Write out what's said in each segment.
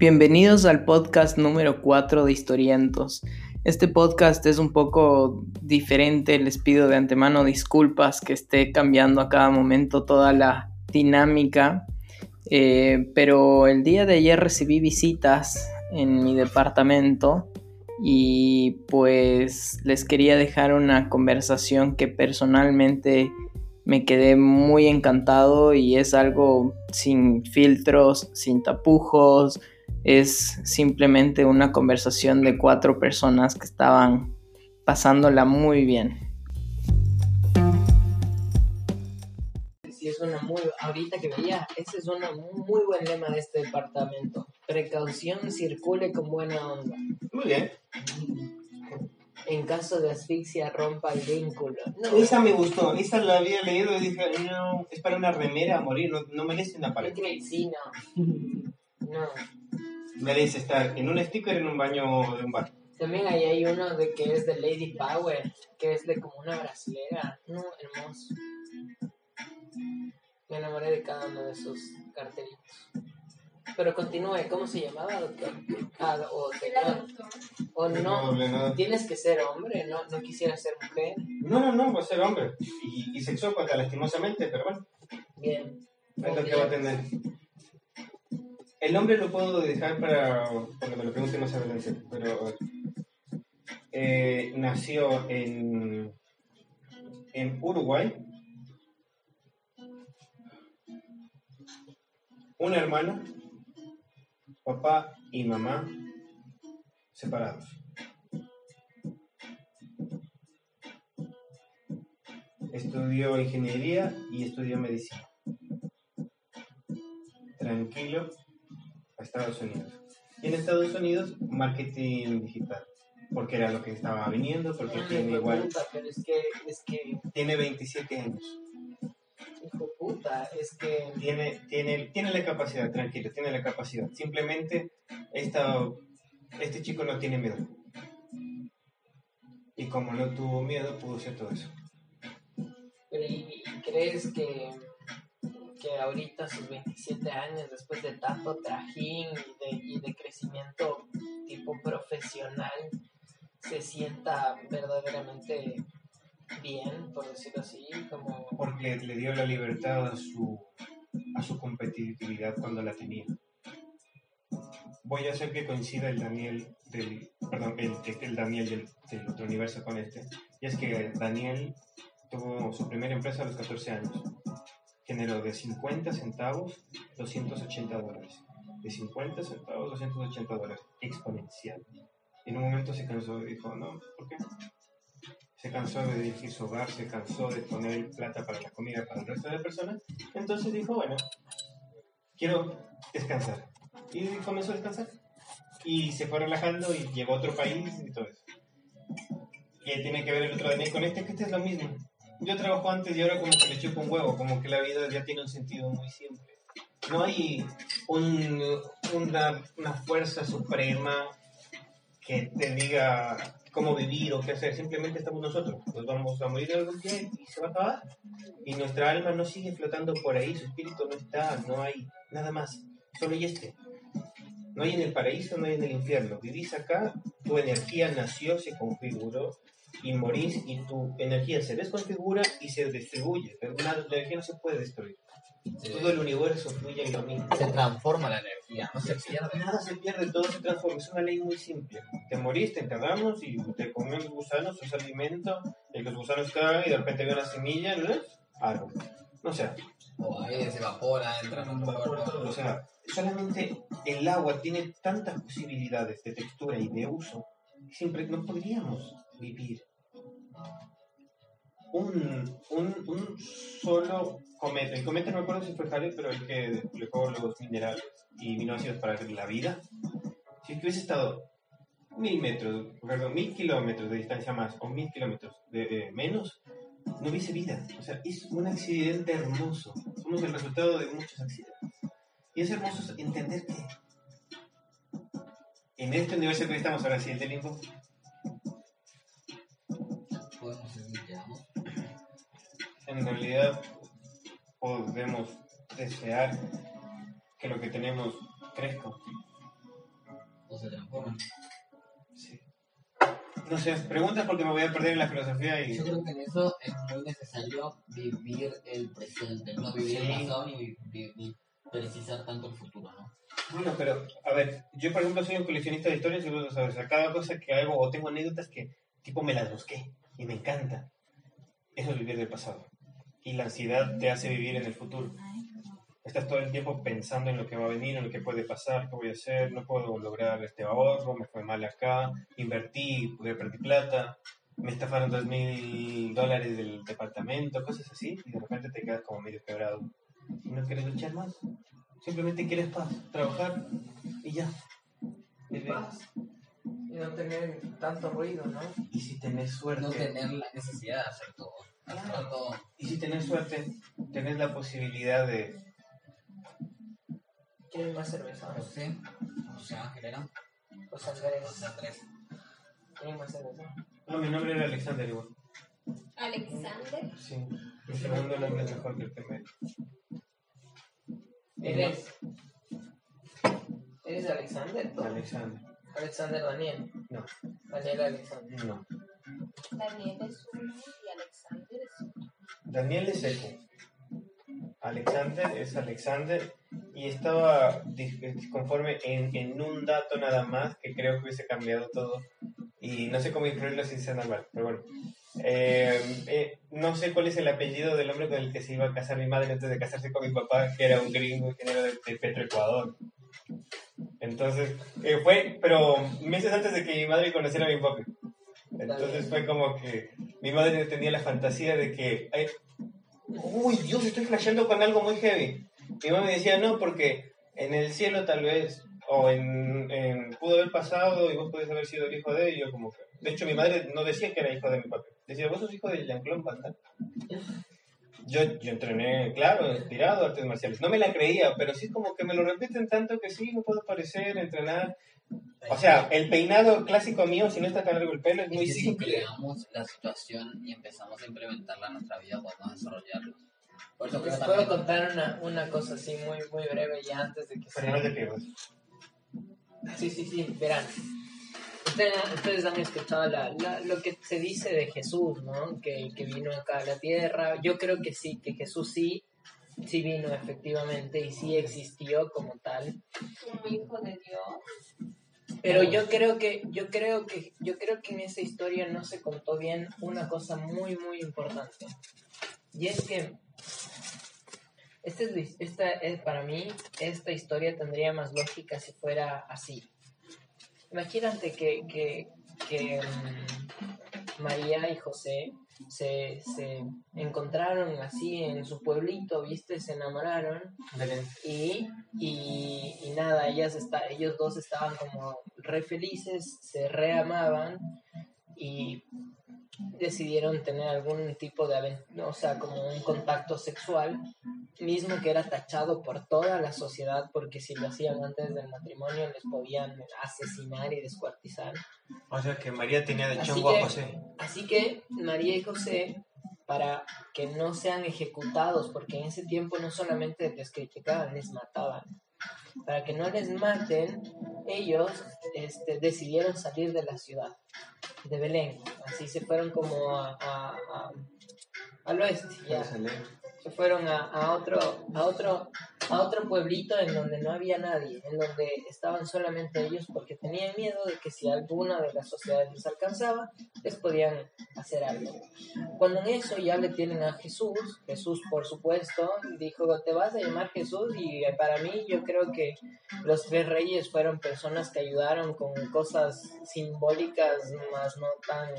Bienvenidos al podcast número 4 de Historientos. Este podcast es un poco diferente, les pido de antemano disculpas que esté cambiando a cada momento toda la dinámica, eh, pero el día de ayer recibí visitas en mi departamento y pues les quería dejar una conversación que personalmente me quedé muy encantado y es algo sin filtros, sin tapujos, es simplemente una conversación de cuatro personas que estaban pasándola muy bien. Sí, es una muy, ahorita que veía, ese es un muy buen lema de este departamento. Precaución, circule con buena onda. Muy bien. En caso de asfixia, rompa el vínculo. No, esa me gustó, esa la había leído y dije, no, es para una remera a morir, no, no merece una pared. Sí, no. No merece estar en un sticker en un baño de un bar. También ahí hay uno de que es de Lady Power, que es de como una brasilera. No, hermoso. Me enamoré de cada uno de esos cartelitos. Pero continúe, ¿cómo se llamaba, doctor? Ah, o O no, tienes que ser hombre, no, no quisiera ser mujer. No, no, no, va a ser hombre. Y, y sexópata, lastimosamente, pero bueno. Bien. Es lo que va a tener. El nombre lo puedo dejar para cuando me lo pregunten más adelante, pero eh, nació en, en Uruguay. Un hermano, papá y mamá separados. Estudió ingeniería y estudió medicina. Tranquilo, a Estados Unidos. Y en Estados Unidos, marketing digital. Porque era lo que estaba viniendo, porque tiene igual. pero es que, es que. Tiene 27 años. Hijo puta, es que. Tiene, tiene, tiene la capacidad, tranquilo, tiene la capacidad. Simplemente, esta, este chico no tiene miedo. Y como no tuvo miedo, pudo hacer todo eso. Pero, ¿y crees que que ahorita sus 27 años, después de tanto trajín y de, crecimiento tipo profesional, se sienta verdaderamente bien, por decirlo así, como... Porque le dio la libertad a su, a su competitividad cuando la tenía. Voy a hacer que coincida el Daniel del, perdón, el, el Daniel del, del otro universo con este. Y es que Daniel tuvo su primera empresa a los 14 años generó de 50 centavos 280 dólares. De 50 centavos 280 dólares. Exponencial. En un momento se cansó y dijo, no, ¿por qué? Se cansó de dirigir su hogar, se cansó de poner plata para la comida para el resto de personas. Entonces dijo, bueno, quiero descansar. Y comenzó a descansar. Y se fue relajando y llegó a otro país y todo eso. ¿Qué tiene que ver el otro de con este? Que este es lo mismo yo trabajo antes y ahora como que le chupo un huevo, como que la vida ya tiene un sentido muy simple. No hay un, una, una fuerza suprema que te diga cómo vivir o qué hacer, simplemente estamos nosotros. Nos vamos a morir algún día y se va a acabar. Y nuestra alma no sigue flotando por ahí, su espíritu no está, no hay nada más, solo hay este. No hay en el paraíso, no hay en el infierno. Vivís acá, tu energía nació, se configuró y morís y tu energía se desconfigura y se distribuye. Pero la, energía no se puede destruir. Todo el universo fluye en lo mismo. Se transforma la energía, no se pierde. Nada se pierde, todo se transforma. Es una ley muy simple. Te morís, te enterramos y te comen los gusanos, es alimento, y los gusanos caen y de repente ve una semilla, ¿no? Árbol. No sé. O ahí se evapora, entra en un O sea, solamente el agua tiene tantas posibilidades de textura y de uso siempre no podríamos vivir. Un, un, un solo cometa, el cometa no me acuerdo si fue Halley, pero el que desplegó los minerales y aminoácidos para la vida, si hubiese estado mil metros, perdón, mil kilómetros de distancia más o mil kilómetros de, menos, no hubiese vida. O sea, es un accidente hermoso. Somos el resultado de muchos accidentes. Y es hermoso entender que en este universo que estamos ahora, sí, el del limbo, en realidad podemos desear que lo que tenemos crezca. O se transforman. Sí. No sé, preguntas porque me voy a perder en la filosofía y... Yo creo que en eso es muy necesario vivir el presente, no vivir Sí. el pasado ni, ni- ni precisar tanto el futuro. Bueno, pero, a ver, yo por ejemplo soy un coleccionista de historias y lo sabes, a cada cosa que hago o tengo anécdotas que tipo me las busqué y me encanta. Eso es vivir del pasado. Y la ansiedad te hace vivir en el futuro. Estás todo el tiempo pensando en lo que va a venir, en lo que puede pasar, qué voy a hacer, no puedo lograr este ahorro, me fue mal acá, invertí, pude perdí plata, me estafaron dos mil dólares del departamento, cosas así, y de repente te quedas como medio quebrado. Y no quieres luchar más. Simplemente quieres paz, trabajar y ya. Vivir. Y no tener tanto ruido, ¿no? Y si tenés suerte, No tener la necesidad de hacer todo. Hacer todo. y si tenés suerte, tenés la posibilidad de... ¿Quieren más cerveza? José, José Ángel era. José Andrés. José Andrés. ¿Quieren más cerveza? No, mi nombre era Alexander igual. Alexander. Sí. Mi segundo nombre es mejor que el primero. ¿Eres? ¿Eres Alexander? tú? Alexander. Alexander Daniel. No, Daniel Alexander. no. Daniel es uno y Alexander es otro. Daniel es Eco. Alexander es Alexander. Y estaba dis- disconforme en, en un dato nada más que creo que hubiese cambiado todo. Y no sé cómo incluirlo sin ser mal, pero bueno. Eh, eh, no sé cuál es el apellido del hombre con el que se iba a casar mi madre antes de casarse con mi papá, que era un gringo ingeniero de, de Petroecuador. Entonces, eh, fue, pero meses antes de que mi madre conociera a mi papá. Entonces fue como que mi madre tenía la fantasía de que, ay, uy, Dios, estoy flasheando con algo muy heavy. Mi mamá me decía, no, porque en el cielo tal vez, o en, en- pudo haber pasado y vos podés haber sido el hijo de ellos, como que. De hecho, mi madre no decía que era hijo de mi papá. Decía, vos sos hijo de Jean-Claude Van Damme". Yo, yo entrené, claro, inspirado artes marciales. No me la creía, pero sí como que me lo repiten tanto que sí, no puedo parecer, entrenar. O sea, el peinado clásico mío, si no está tan largo el pelo, es Es muy que si simple. creamos la situación y empezamos a implementarla en nuestra vida, podemos desarrollarlo. Por eso Les puedo contar una, una cosa así muy, muy breve ya antes de que Pero no te pierdas. Sí, sí, sí, verán. Ustedes, han escuchado la, la- lo que se dice de Jesús, ¿no? Que, que vino acá a la tierra. Yo creo que sí, que Jesús sí, sí vino efectivamente y sí existió como tal. Como hijo de Dios. Pero yo creo que, yo creo que, yo creo que en esa historia no se contó bien una cosa muy, muy importante. Y es que esta es, la- esta es- para mí, esta historia tendría más lógica si fuera así. Imagínate que, que, que, mm, María y José se, se encontraron así en su pueblito, ¿viste? Se enamoraron y, y, y nada, ellas está, ellos dos estaban como re felices, se reamaban y decidieron tener algún tipo de, o sea, como un contacto sexual, mismo que era tachado por toda la sociedad, porque si lo hacían antes del matrimonio les podían asesinar y descuartizar. O sea que María tenía de chongo a que- José. Así que María y José, para que no sean ejecutados, porque en ese tiempo no solamente les criticaban, les mataban. Para que no les maten, ellos este, decidieron salir de la ciudad, de Belén. Así se fueron como a, a- a- al oeste, ya. Se fueron a, otro, a otro, a otro pueblito en donde no había nadie, en donde estaban solamente ellos porque tenían miedo de que si alguna de las sociedades les alcanzaba, les podían hacer algo. Cuando en eso ya le tienen a Jesús, Jesús por supuesto dijo, te vas a llamar Jesús y eh, para mí yo creo que los tres reyes fueron personas que ayudaron con cosas simbólicas más no tan,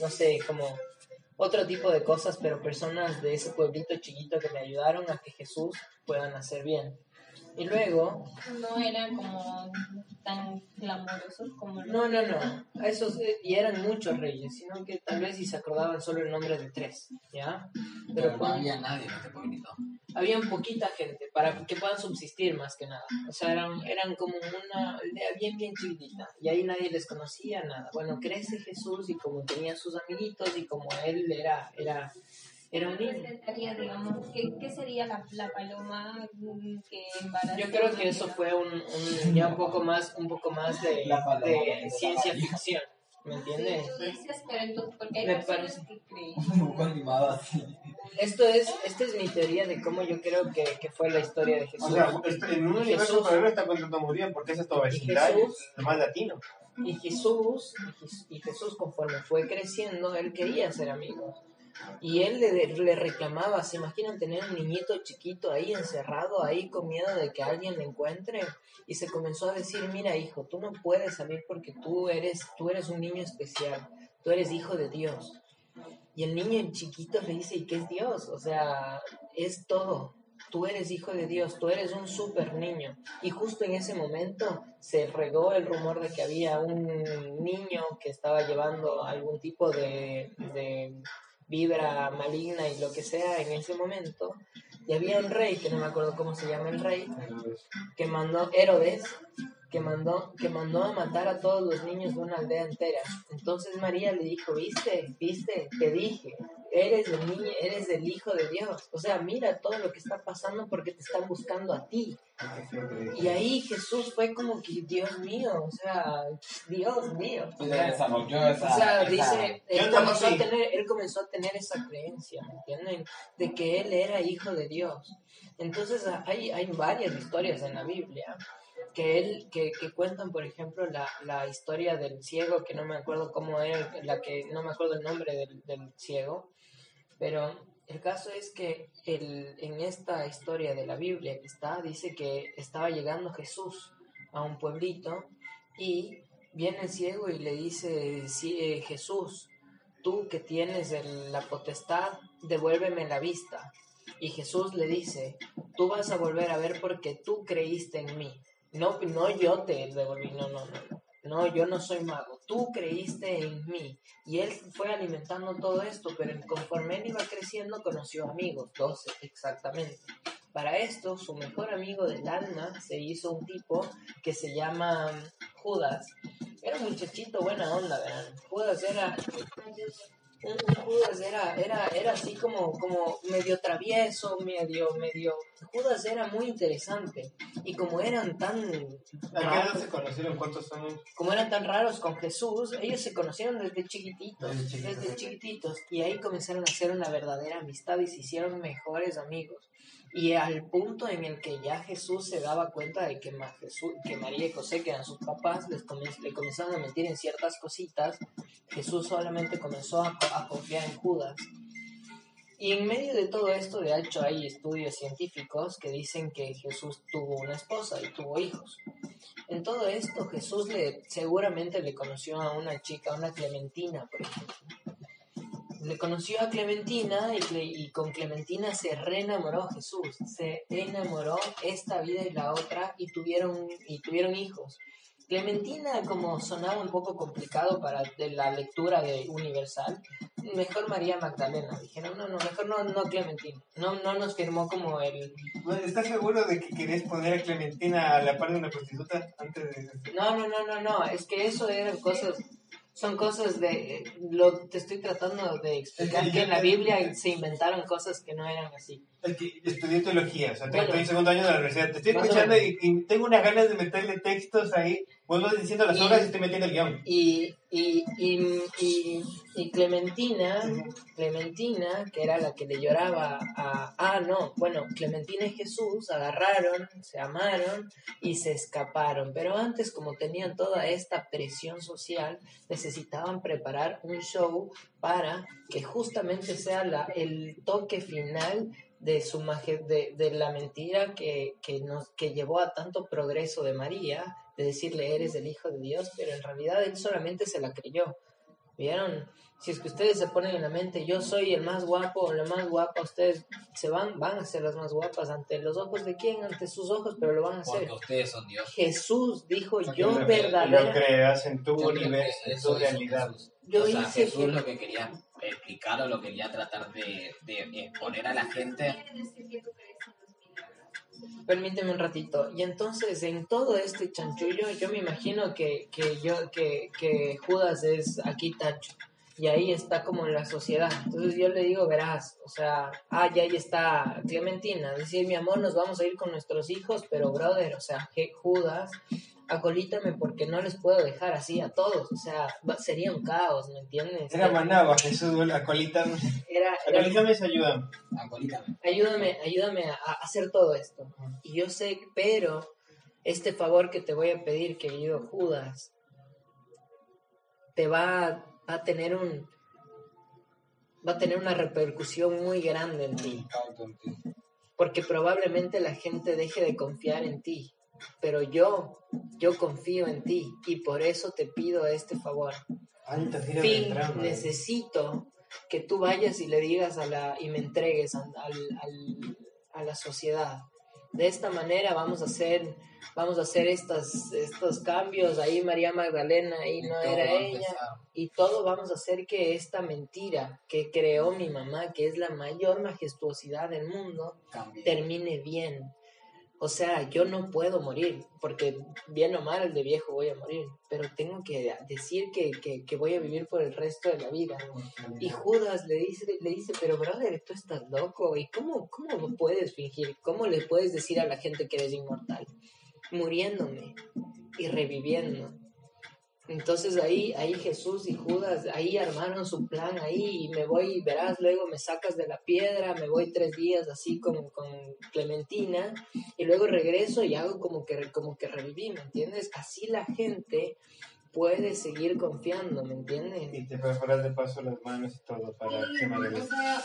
no sé, como otro tipo de cosas, pero personas de ese pueblito chiquito que me ayudaron a que Jesús pueda nacer bien. Y luego, No eran como tan clamorosos como no, no, no, esos, eh, y eran muchos reyes, sino que tal vez si se acordaban solo el nombre de tres, ¿ya? Pero Pero no cuando- había nadie en este pueblito. había poquita gente para que puedan subsistir más que nada. O sea, eran, eran como una aldea bien, bien chiquitita. Y ahí nadie les conocía nada. Bueno, crece Jesús y como tenía sus amiguitos y como él era, era, era un niño. Digamos, ¿qué, qué sería la, la paloma que embaraza? Yo creo que eso fue un, un- ya un poco más, un poco más de, de ciencia ficción, ¿me entiendes? Tú dices, pero entonces, porque hay Me parece- que creen. Esto es, esta es mi teoría de cómo yo creo que, que fue la historia de Jesús. O sea, este, en un universo Jesús. paralelo está contando Muriel porque esa es Jesús. es más latino. Y Jesús, y Jes- y Jesús conforme fue creciendo, él quería ser amigos. Y él le, le reclamaba, ¿se imaginan tener un niñito chiquito ahí encerrado, ahí con miedo de que alguien le encuentre? Y se comenzó a decir, mira hijo, tú no puedes salir porque tú eres, tú eres un niño especial, tú eres hijo de Dios. Y el niño chiquito le dice, ¿y qué es Dios? O sea, es todo. Tú eres hijo de Dios, tú eres un super niño. Y justo en ese momento se regó el rumor de que había un niño que estaba llevando algún tipo de vibra maligna y lo que sea en ese momento. Y había un rey, que no me acuerdo cómo se llama el rey, que mandó Herodes, que mandó, que mandó a matar a todos los niños de una aldea entera. Entonces María le dijo, viste, viste, te dije, eres el niño, eres el hijo de Dios. O sea, mira todo lo que está pasando porque te están buscando a ti. Y ahí Jesús fue como que, Dios mío, o sea, Dios mío. O sea, esa. o sea, dice, él comenzó, a tener, él comenzó a tener esa creencia, ¿me entienden? De que él era hijo de Dios. Entonces hay, hay varias historias en la Biblia que él que, que cuentan, por ejemplo, la, la historia del ciego, que no me acuerdo cómo era, la que no me acuerdo el nombre del, del ciego, pero el caso es que el, en esta historia de la Biblia está, dice que estaba llegando Jesús a un pueblito y viene el ciego y le dice, "Sí, eh, Jesús, tú que tienes el- la potestad, devuélveme la vista. Y Jesús le dice, tú vas a volver a ver porque tú creíste en mí. No, no yo te devolví, no, no, no. No, yo no soy mago. Tú creíste en mí. Y él fue alimentando todo esto, pero conforme él iba creciendo, conoció amigos, 12 exactamente. Para esto, su mejor amigo del alma se hizo un tipo que se llama Judas. Era un muchachito buena onda, ¿verdad? Judas era Judas era, era, era así como, como medio travieso, medio, medio. Judas era muy interesante. Y como eran tan ¿A qué edad raros, se conocieron? ¿Cuántos son? como eran tan raros con Jesús, ellos se conocieron desde chiquititos, Desde chiquitos, desde chiquititos. Y ahí comenzaron a hacer una verdadera amistad y se hicieron mejores amigos. Y al punto en el que ya Jesús se daba cuenta de que, María y José, que eran sus papás, les le comenzaron a mentir en ciertas cositas, Jesús solamente comenzó a, co- a confiar en Judas. Y en medio de todo esto, de hecho, hay estudios científicos que dicen que Jesús tuvo una esposa y tuvo hijos. En todo esto, Jesús le, seguramente le conoció a una chica, a una Clementina, por ejemplo. Le conoció a Clementina y, Cle- y con Clementina se reenamoró Jesús. Se enamoró esta vida y la otra y tuvieron, y tuvieron hijos. Clementina, como sonaba un poco complicado para de la lectura de Universal, mejor María Magdalena. Dijeron, no, no, mejor no, no Clementina. No, no nos firmó como el... ¿Estás seguro de que querías poner a Clementina a la par de una prostituta antes de.? No, no, no, no, no, es que eso eran cosas, son cosas de, lo, te estoy tratando de explicar que en la Biblia se inventaron cosas que no eran así. Es que estudié teología, o sea, Bueno. estoy en segundo año de la universidad. Te estoy escuchando y, y tengo unas ganas de meterle textos ahí. Vos vas diciendo las Y- obras y estoy metiendo el guion. Y, y, y, y, y Clementina, Clementina, que era la que le lloraba a... Ah, no, bueno, Clementina y Jesús agarraron, se amaron y se escaparon. Pero antes, como tenían toda esta presión social, necesitaban preparar un show para que justamente sea la, el toque final de su maje- de, de la mentira que, que nos que llevó a tanto progreso de María de decirle eres el hijo de Dios pero en realidad él solamente se la creyó vieron si es que ustedes se ponen en la mente yo soy el más guapo o la más guapa ustedes se van van a ser las más guapas ante los ojos de quién ante sus ojos pero lo van a hacer Porque ustedes son Dios. Jesús dijo Porque yo lo- Lo creas en tu Yo universo, en eso tu realidad. Jesús. Yo o sea, hice Jesús que- lo que quería explicar o lo quería tratar de, de exponer a la gente. Permíteme un ratito. Y entonces, en todo este chanchullo, yo me imagino que, que yo, que, que Judas es aquí Tacho. y ahí está como la sociedad. Entonces yo le digo, verás, o sea, ah, ya ahí está Clementina, decir, mi amor, nos vamos a ir con nuestros hijos, pero brother, o sea, Judas, acolítame porque no les puedo dejar así a todos, o sea, sería un caos, ¿me entiendes? Era manaba, Jesús, bueno, acolítame. Era- era- Acolítame esa ayuda. Acolítame. ayúdame, ayúdame a, a hacer todo esto. Y yo sé, pero este favor que te voy a pedir, querido Judas, te va, va a tener un va a tener una repercusión muy grande en ti, porque probablemente la gente deje de confiar en ti, pero yo, yo confío en ti y por eso te pido este favor. De Fin, drama. necesito que tú vayas y le digas a la y me entregues al- al- a la sociedad. De esta manera vamos a hacer vamos a hacer estas, estos cambios. Ahí María Magdalena, ahí Y no era a ella. Y todo vamos a hacer que esta mentira que creó mi mamá, que es la mayor majestuosidad del mundo, termine bien. O sea, yo no puedo morir, porque bien o mal de viejo voy a morir, pero tengo que decir que, que, que voy a vivir por el resto de la vida. Y Judas le dice, le dice, pero brother, tú estás loco, ¿y cómo, cómo puedes fingir? ¿Cómo le puedes decir a la gente que eres inmortal? Muriéndome y reviviendo. Entonces ahí, ahí Jesús y Judas, ahí armaron su plan, ahí y me voy, verás, luego me sacas de la piedra, me voy tres días así con, con Clementina y luego regreso y hago como que, como que reviví, ¿me entiendes? Así la gente puede seguir confiando, ¿me entiendes? Y te perforas de paso las manos y todo para que se O sea,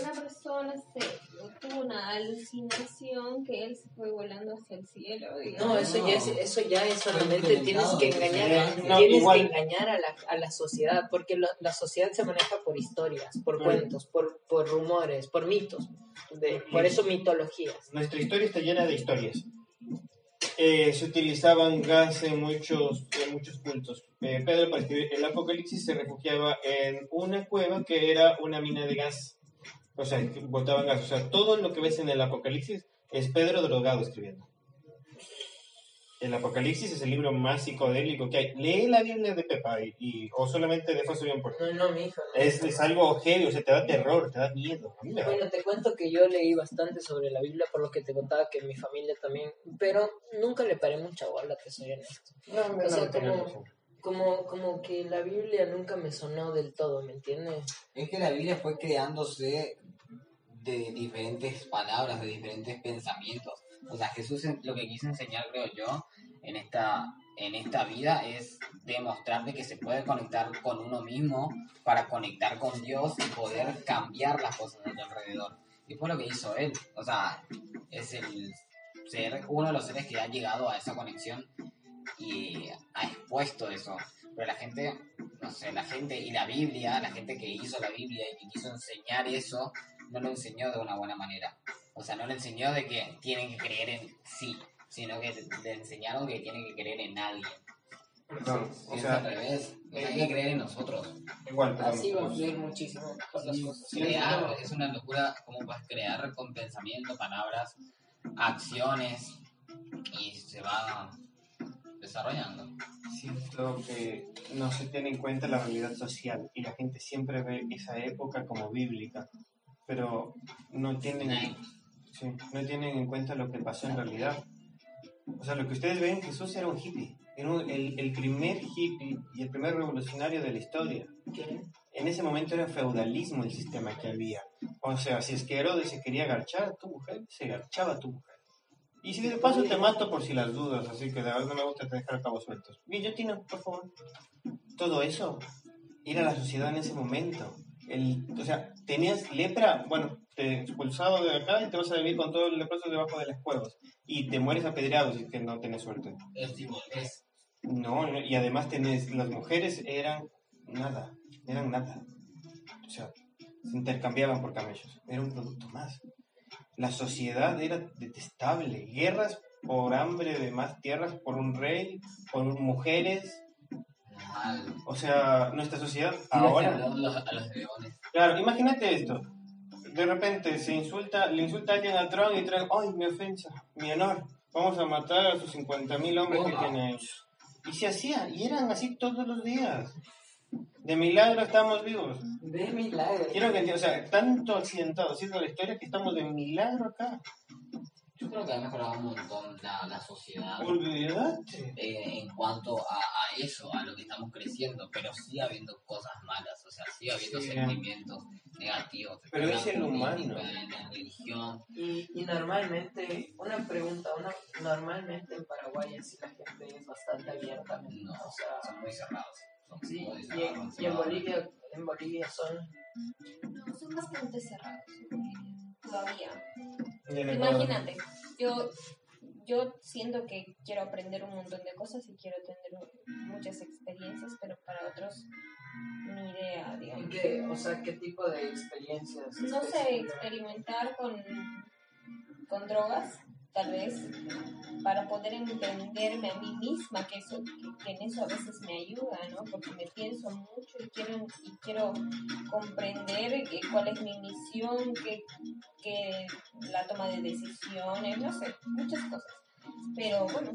una persona se tuvo una alucinación que él se fue volando hacia el cielo. digamos. No, eso ya es, eso ya es solamente tienes que engañar, No, tienes igual. que engañar a la, a la sociedad, porque la, la sociedad se maneja por historias, por Mm. cuentos, por, por rumores, por mitos, de, por eso mitologías. Nuestra historia está llena de historias. Eh, se utilizaban gas en muchos, en muchos cultos. Eh, Pedro, para escribir el Apocalipsis, se refugiaba en una cueva que era una mina de gas. O sea, botaban gas. O sea, todo lo que ves en el Apocalipsis es Pedro drogado escribiendo. El Apocalipsis es el libro más psicodélico que hay. Lee la Biblia de Pepa y, y- o solamente de José bien por No, no, mi hijo. no. es, es algo heavy, o sea, te da terror, te da miedo. Bueno, te cuento que yo leí bastante sobre la Biblia, por lo que te contaba que mi familia también, pero nunca le paré mucha bola, te soy honesto. No, me O sea, como, como, como que la Biblia nunca me sonó del todo, ¿me entiendes? Es que la Biblia fue creándose de diferentes palabras, de diferentes pensamientos. O sea, Jesús lo que quiso enseñar, creo yo, en esta, en esta vida es demostrarte que se puede conectar con uno mismo para conectar con Dios y poder cambiar las cosas a tu alrededor. Y fue lo que hizo él. O sea, es el ser uno de los seres que ha llegado a esa conexión y ha expuesto eso. Pero la gente, no sé, la gente y la Biblia, la gente que hizo la Biblia y que quiso enseñar eso, no lo enseñó de una buena manera. O sea, no le enseñó de que tienen que creer en sí, sino que le enseñaron que tienen que creer en nadie. Perdón, o es sea, al revés, hay que creer en nosotros. igual, perdón. Así va a fluir muchísimo las cosas. Crear, no. es una locura cómo puedes crear con pensamiento, palabras, acciones y se va desarrollando. Siento que no se tiene en cuenta la realidad social y la gente siempre ve esa época como bíblica, pero no tienen, sí, no tienen en cuenta lo que pasó en realidad. O sea, lo que ustedes ven, Jesús era un hippie, era un- el, el primer hippie y el primer revolucionario de la historia. En ese momento era feudalismo el sistema que había. O sea, si es que Herodes se quería garchar a tu mujer, se garchaba a tu mujer. Y si de paso te mato por si las dudas, así que de verdad no me gusta dejar cabos sueltos. Guillotina, por favor. Todo eso era la sociedad en ese momento. El, o sea, tenías lepra, bueno, te expulsado de acá y te vas a vivir con todos los leprosos debajo de las cuevas. Y te mueres apedreado si es que no tienes suerte. No, no, y además tenés, las mujeres eran nada, eran nada. O sea, se intercambiaban por camellos, era un producto más. La sociedad era detestable, guerras por hambre de más tierras, por un rey, por mujeres. O sea, nuestra sociedad A ahora... los, a los leones. Claro, imagínate esto. De repente se insulta, le insulta a alguien a Trump y Trump, ¡ay, mi ofensa, mi honor! Vamos a matar a sus 50.000 hombres que tiene. Y se hacía, y eran así todos los días. De milagro estamos vivos. De milagro. Quiero que o sea, tanto accidentado siendo la historia que estamos de milagro acá. Yo creo que ha mejorado un montón la, la sociedad Olvídate. eh, en cuanto a, a eso, a lo que estamos creciendo, pero sigue habiendo cosas malas, o sea, sigue habiendo Sí. sentimientos negativos. Pero es el humano. política, En la religión, Y, y normalmente, una pregunta, una, normalmente en Paraguay así la gente es bastante abierta. no, O sea, son muy cerrados. Son sí, muy y cerrados, en, y en. Bolivia, en Bolivia son... No, son bastante cerrados. Todavía. En Ecuador. Imagínate, yo, yo siento que quiero aprender un montón de cosas y quiero tener muchas experiencias, pero para otros ni idea, ¿y digamos. qué, o sea, ¿qué tipo de experiencias? No sé, experimentar con, con drogas, tal vez, para poder entenderme a mí misma, que, eso, que, que en eso a veces me ayuda, ¿no? Porque me pienso mucho y quiero, y quiero comprender que- cuál es mi misión, que, que la toma de decisiones, no sé, muchas cosas. Pero bueno,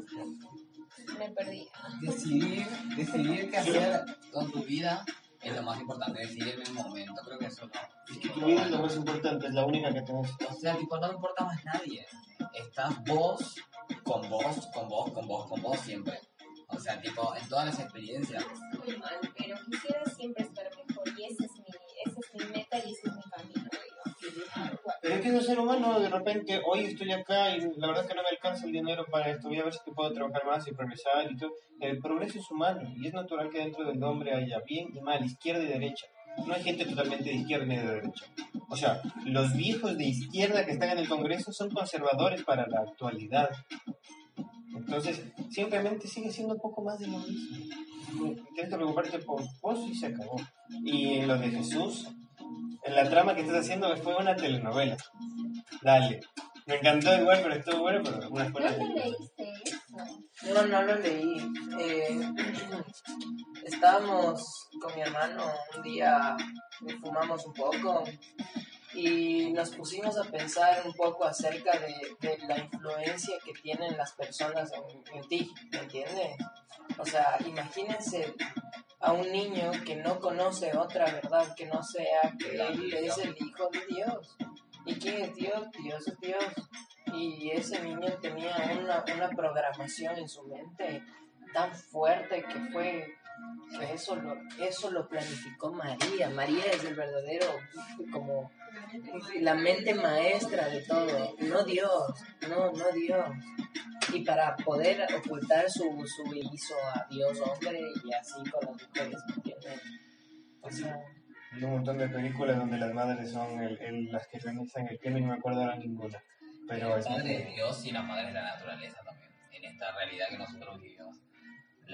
me perdí. Decidir, decidir qué hacer con tu vida es lo más importante, decidir en el momento, creo que eso no. Es que tu vida es lo más importante, es la única que tenés. O sea, tipo, no importa más nadie. Estás vos, con vos, con vos, con vos, con vos siempre. O sea, tipo, en todas las experiencias. Muy mal, pero quisiera siempre estar mejor y esa es mi, esa es mi meta y ese es mi camino. Pero es que es ser humano, de repente, hoy estoy acá y la verdad es que no me alcanza el dinero para esto, voy a ver si puedo trabajar más y progresar y todo. El progreso es humano y es natural que dentro del hombre haya bien y mal, izquierda y derecha. No hay gente totalmente de izquierda ni de derecha. O sea, los viejos de izquierda que están en el Congreso son conservadores para la actualidad. Entonces, simplemente sigue siendo un poco más de lo mismo. Tienes que preocuparte por vos y se acabó. Y en lo de Jesús, en la trama que estás haciendo fue una telenovela. Dale. Me encantó igual, pero estuvo bueno, pero una ¿No escuela te de... leíste eso? No, no lo leí. Eh, estábamos con mi hermano un día, fumamos un poco y nos pusimos a pensar un poco acerca de, de la influencia que tienen las personas en, en ti, ¿me entiendes? O sea, imagínense a un niño que no conoce otra verdad que no sea que él es el hijo de Dios. ¿Y quién es Dios? Dios es Dios. Y ese niño tenía una, una programación en su mente tan fuerte que fue que eso lo, eso lo planificó María. María es el verdadero como la mente maestra de todo, no Dios, no, no Dios. Y para poder ocultar su, su hizo a Dios hombre y así con las mujeres, ¿me entiendes? O sea, Hay un montón de películas donde las madres son el, el- las que realizan el crimen, no me acuerdo ahora ninguna. Pero es la madre de Dios y la madre de la naturaleza también. En esta realidad que nosotros vivimos,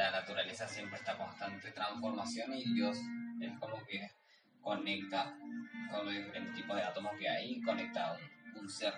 la naturaleza siempre está constante transformación y Dios es como que conecta con los diferentes tipos de átomos que hay, conecta un, un ser